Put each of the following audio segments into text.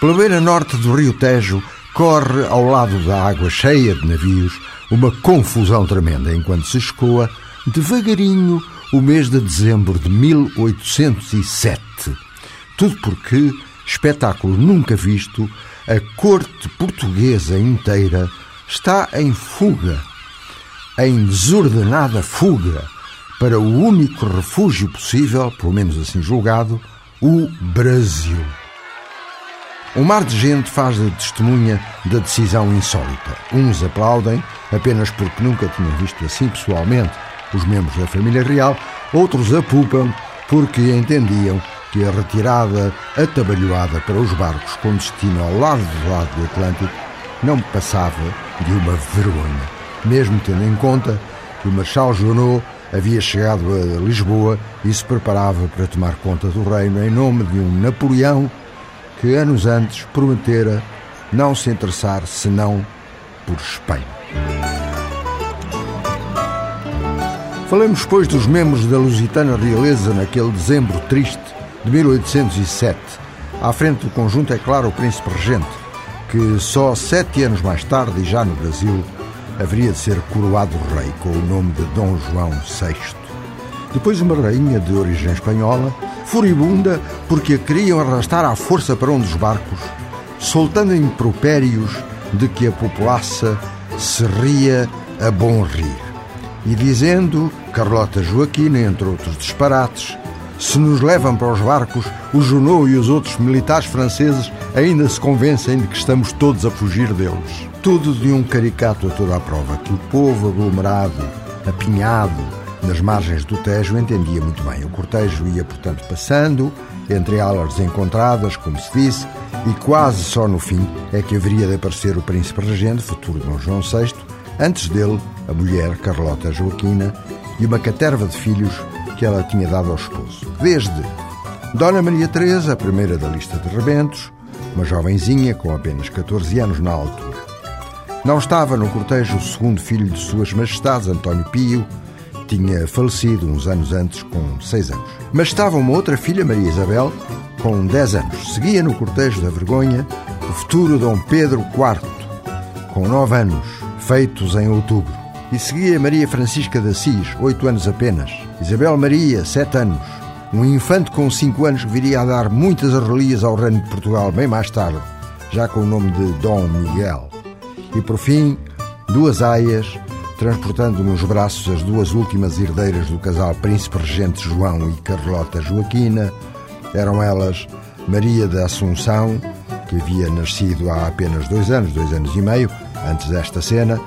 Pela beira norte do rio Tejo corre ao lado da água cheia de navios uma confusão tremenda enquanto se escoa devagarinho o mês de dezembro de 1807. Tudo porque, espetáculo nunca visto, a corte portuguesa inteira está em fuga, em desordenada fuga, para o único refúgio possível, pelo menos assim julgado, o Brasil. Um mar de gente faz de testemunha da decisão insólita. Uns aplaudem, apenas porque nunca tinham visto assim pessoalmente os membros da família real, outros apupam porque entendiam que a retirada atabalhoada para os barcos com destino ao lado do lado do Atlântico não passava de uma vergonha, mesmo tendo em conta que o Marechal Junot havia chegado a Lisboa e se preparava para tomar conta do reino em nome de um Napoleão que anos antes prometera não se interessar senão por Espanha. Falemos, pois, dos membros da Lusitana Realeza naquele dezembro triste de 1807. À frente do conjunto, é claro, o príncipe regente, que só sete anos mais tarde, e já no Brasil, haveria de ser coroado rei com o nome de Dom João VI. Depois uma rainha de origem espanhola, furibunda porque a queriam arrastar à força para um dos barcos, soltando impropérios de que a populaça se ria a bom rir. E dizendo, Carlota Joaquina, entre outros disparates, se nos levam para os barcos, o Junot e os outros militares franceses ainda se convencem de que estamos todos a fugir deles. Tudo de um caricato a toda a prova, que o povo aglomerado, apinhado, nas margens do Tejo entendia muito bem. O cortejo ia, portanto, passando, entre alas encontradas, como se disse, e quase só no fim é que haveria de aparecer o príncipe regente, futuro Dom João VI, antes dele, a mulher Carlota Joaquina e uma caterva de filhos que ela tinha dado ao esposo. Desde Dona Maria Teresa, a primeira da lista de rebentos, uma jovenzinha com apenas 14 anos na altura. Não estava no cortejo o segundo filho de Suas Majestades, António Pio, tinha falecido uns anos antes, com 6 anos. Mas estava uma outra filha, Maria Isabel, com 10 anos. Seguia no cortejo da vergonha o futuro Dom Pedro IV, com 9 anos, feitos em outubro. E seguia Maria Francisca de Assis, 8 anos apenas. Isabel Maria, 7 anos. Um infante com 5 anos que viria a dar muitas arrelias ao reino de Portugal bem mais tarde, já com o nome de Dom Miguel. E por fim, duas aias, transportando nos braços as duas últimas herdeiras do casal Príncipe Regente João e Carlota Joaquina. Eram elas Maria da Assunção, que havia nascido há apenas dois anos, dois anos e meio, antes desta cena,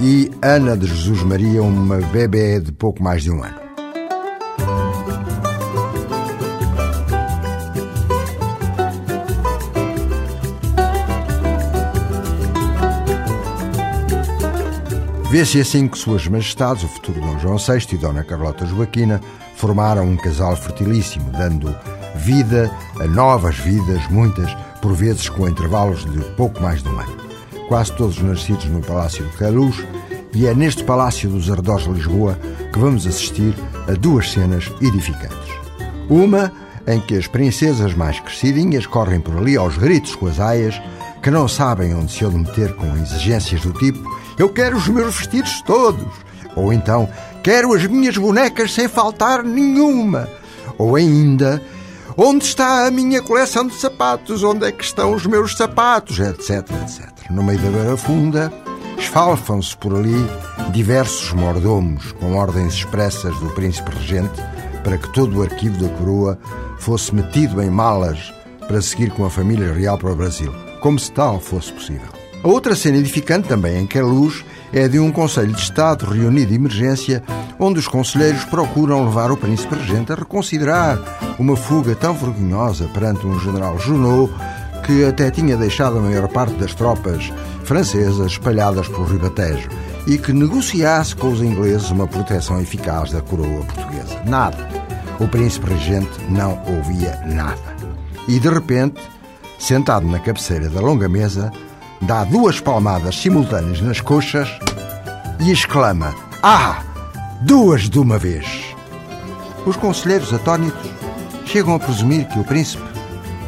e Ana de Jesus Maria, uma bebê de pouco mais de um ano. Vê-se assim que Suas Majestades, o futuro Dom João VI e Dona Carlota Joaquina, formaram um casal fertilíssimo, dando vida a novas vidas, muitas, por vezes com intervalos de pouco mais de um ano. Quase todos nascidos no Palácio de Queluz, e é neste Palácio dos Arredores de Lisboa que vamos assistir a duas cenas edificantes. Uma em que as princesas mais crescidinhas correm por ali aos gritos com as aias, que não sabem onde se hão de meter com exigências do tipo eu quero os meus vestidos todos. Ou então, quero as minhas bonecas sem faltar nenhuma. Ou ainda, onde está a minha coleção de sapatos? Onde é que estão os meus sapatos? Etc, etc. No meio da beira funda, esfalfam-se por ali diversos mordomos com ordens expressas do príncipe regente para que todo o arquivo da coroa fosse metido em malas para seguir com a família real para o Brasil, como se tal fosse possível. Outra cena edificante, também em Queluz, é de um Conselho de Estado reunido de emergência, onde os conselheiros procuram levar o príncipe regente a reconsiderar uma fuga tão vergonhosa perante um general Junot que até tinha deixado a maior parte das tropas francesas espalhadas pelo Ribatejo e que negociasse com os ingleses uma proteção eficaz da coroa portuguesa. Nada. O príncipe regente não ouvia nada. E de repente, sentado na cabeceira da longa mesa, dá duas palmadas simultâneas nas coxas e exclama: Ah! Duas de uma vez! Os conselheiros atónitos chegam a presumir que o príncipe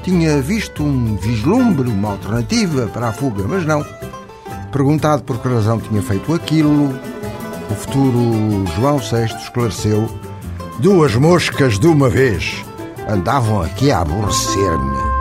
tinha visto um vislumbre, uma alternativa para a fuga, mas não. Perguntado por que razão tinha feito aquilo, o futuro João VI esclareceu: duas moscas de uma vez andavam aqui a aborrecer-me.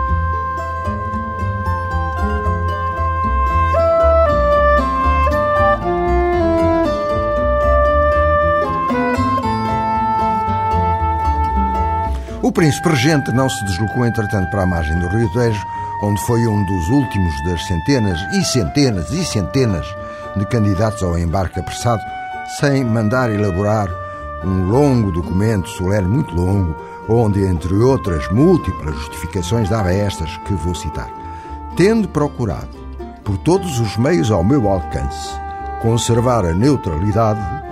O príncipe regente não se deslocou, entretanto, para a margem do Rio Tejo, onde foi um dos últimos das centenas e centenas e centenas de candidatos ao embarque apressado, sem mandar elaborar um longo documento solene, muito longo, onde, entre outras múltiplas justificações, dava estas que vou citar. Tendo procurado, por todos os meios ao meu alcance, conservar a neutralidade,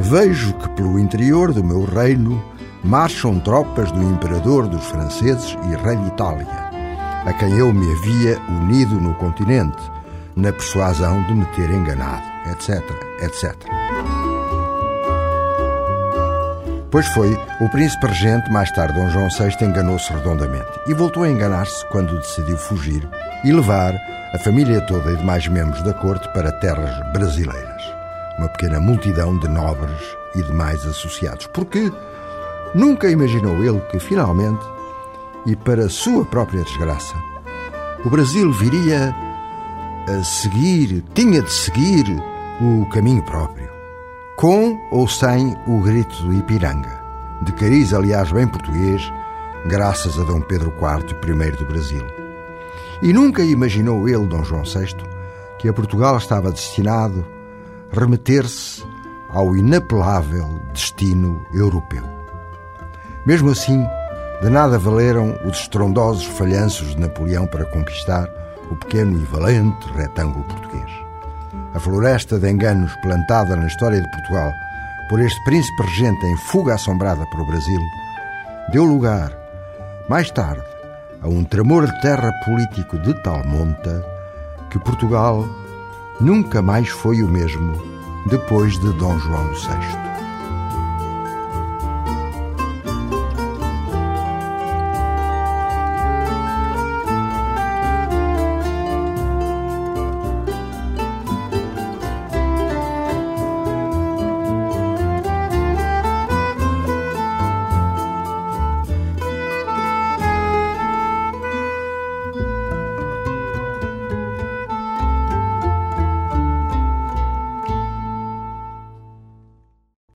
vejo que pelo interior do meu reino marcham tropas do imperador dos franceses e rei de Itália, a quem eu me havia unido no continente, na persuasão de me ter enganado, etc, etc. Pois foi, o príncipe regente, mais tarde Dom João VI, enganou-se redondamente e voltou a enganar-se quando decidiu fugir e levar a família toda e demais membros da corte para terras brasileiras. Uma pequena multidão de nobres e demais associados. Porque Nunca imaginou ele que, finalmente, e para sua própria desgraça, o Brasil viria a seguir, tinha de seguir o caminho próprio, com ou sem o grito do Ipiranga, de cariz, aliás, bem português, graças a Dom Pedro IV, primeiro do Brasil. E nunca imaginou ele, Dom João VI, que a Portugal estava destinado remeter-se ao inapelável destino europeu. Mesmo assim, de nada valeram os estrondosos falhanços de Napoleão para conquistar o pequeno e valente retângulo português. A floresta de enganos plantada na história de Portugal por este príncipe regente em fuga assombrada para o Brasil deu lugar, mais tarde, a um tremor de terra político de tal monta que Portugal nunca mais foi o mesmo depois de Dom João VI.